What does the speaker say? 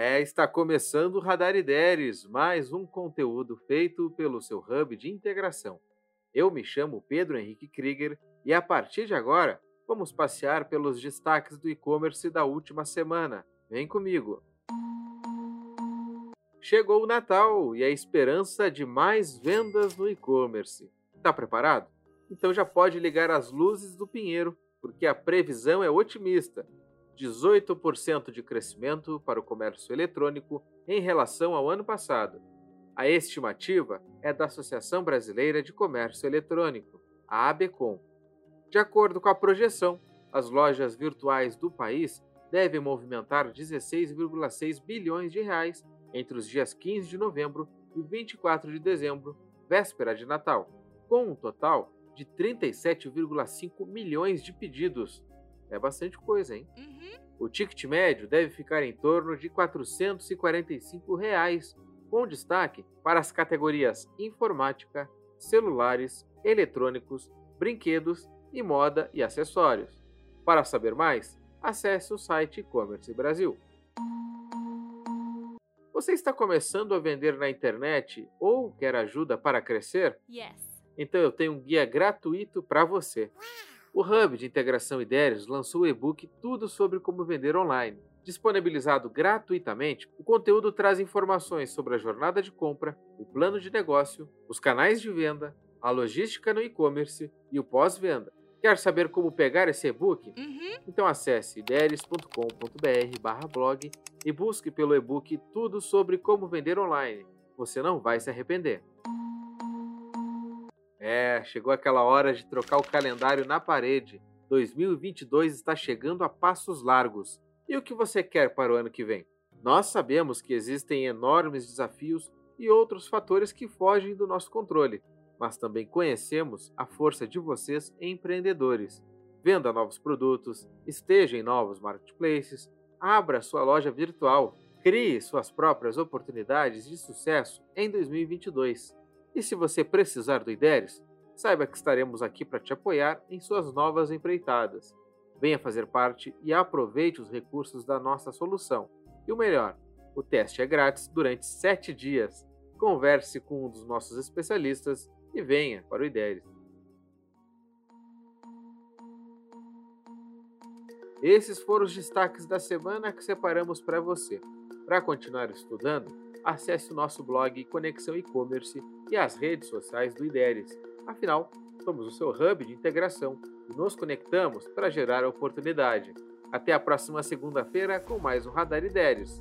É, está começando o Radar Ideias, mais um conteúdo feito pelo seu hub de integração. Eu me chamo Pedro Henrique Krieger e a partir de agora vamos passear pelos destaques do e-commerce da última semana. Vem comigo! Chegou o Natal e a esperança de mais vendas no e-commerce. Está preparado? Então já pode ligar as luzes do Pinheiro, porque a previsão é otimista 18% de crescimento para o comércio eletrônico em relação ao ano passado. A estimativa é da Associação Brasileira de Comércio Eletrônico, a ABECOM. De acordo com a projeção, as lojas virtuais do país devem movimentar 16,6 bilhões de reais entre os dias 15 de novembro e 24 de dezembro, véspera de Natal, com um total de 37,5 milhões de pedidos. É bastante coisa, hein? Uhum. O ticket médio deve ficar em torno de 445 reais, com destaque para as categorias informática, celulares, eletrônicos, brinquedos e moda e acessórios. Para saber mais, acesse o site E-Commerce Brasil. Você está começando a vender na internet ou quer ajuda para crescer? Yes. Então eu tenho um guia gratuito para você. O Hub de Integração Ideias lançou o e-book Tudo sobre como vender online. Disponibilizado gratuitamente, o conteúdo traz informações sobre a jornada de compra, o plano de negócio, os canais de venda, a logística no e-commerce e o pós-venda. Quer saber como pegar esse e-book? Uhum. Então acesse ideres.com.br blog e busque pelo e-book Tudo sobre como vender online. Você não vai se arrepender. É, chegou aquela hora de trocar o calendário na parede. 2022 está chegando a passos largos. E o que você quer para o ano que vem? Nós sabemos que existem enormes desafios e outros fatores que fogem do nosso controle, mas também conhecemos a força de vocês empreendedores. Venda novos produtos, esteja em novos marketplaces, abra sua loja virtual, crie suas próprias oportunidades de sucesso em 2022. E se você precisar do IDERES, saiba que estaremos aqui para te apoiar em suas novas empreitadas. Venha fazer parte e aproveite os recursos da nossa solução. E o melhor, o teste é grátis durante 7 dias. Converse com um dos nossos especialistas e venha para o IDERES. Esses foram os destaques da semana que separamos para você. Para continuar estudando, acesse o nosso blog Conexão E-Commerce e as redes sociais do IDERES. Afinal, somos o seu hub de integração e nos conectamos para gerar oportunidade. Até a próxima segunda-feira com mais um Radar IDERES.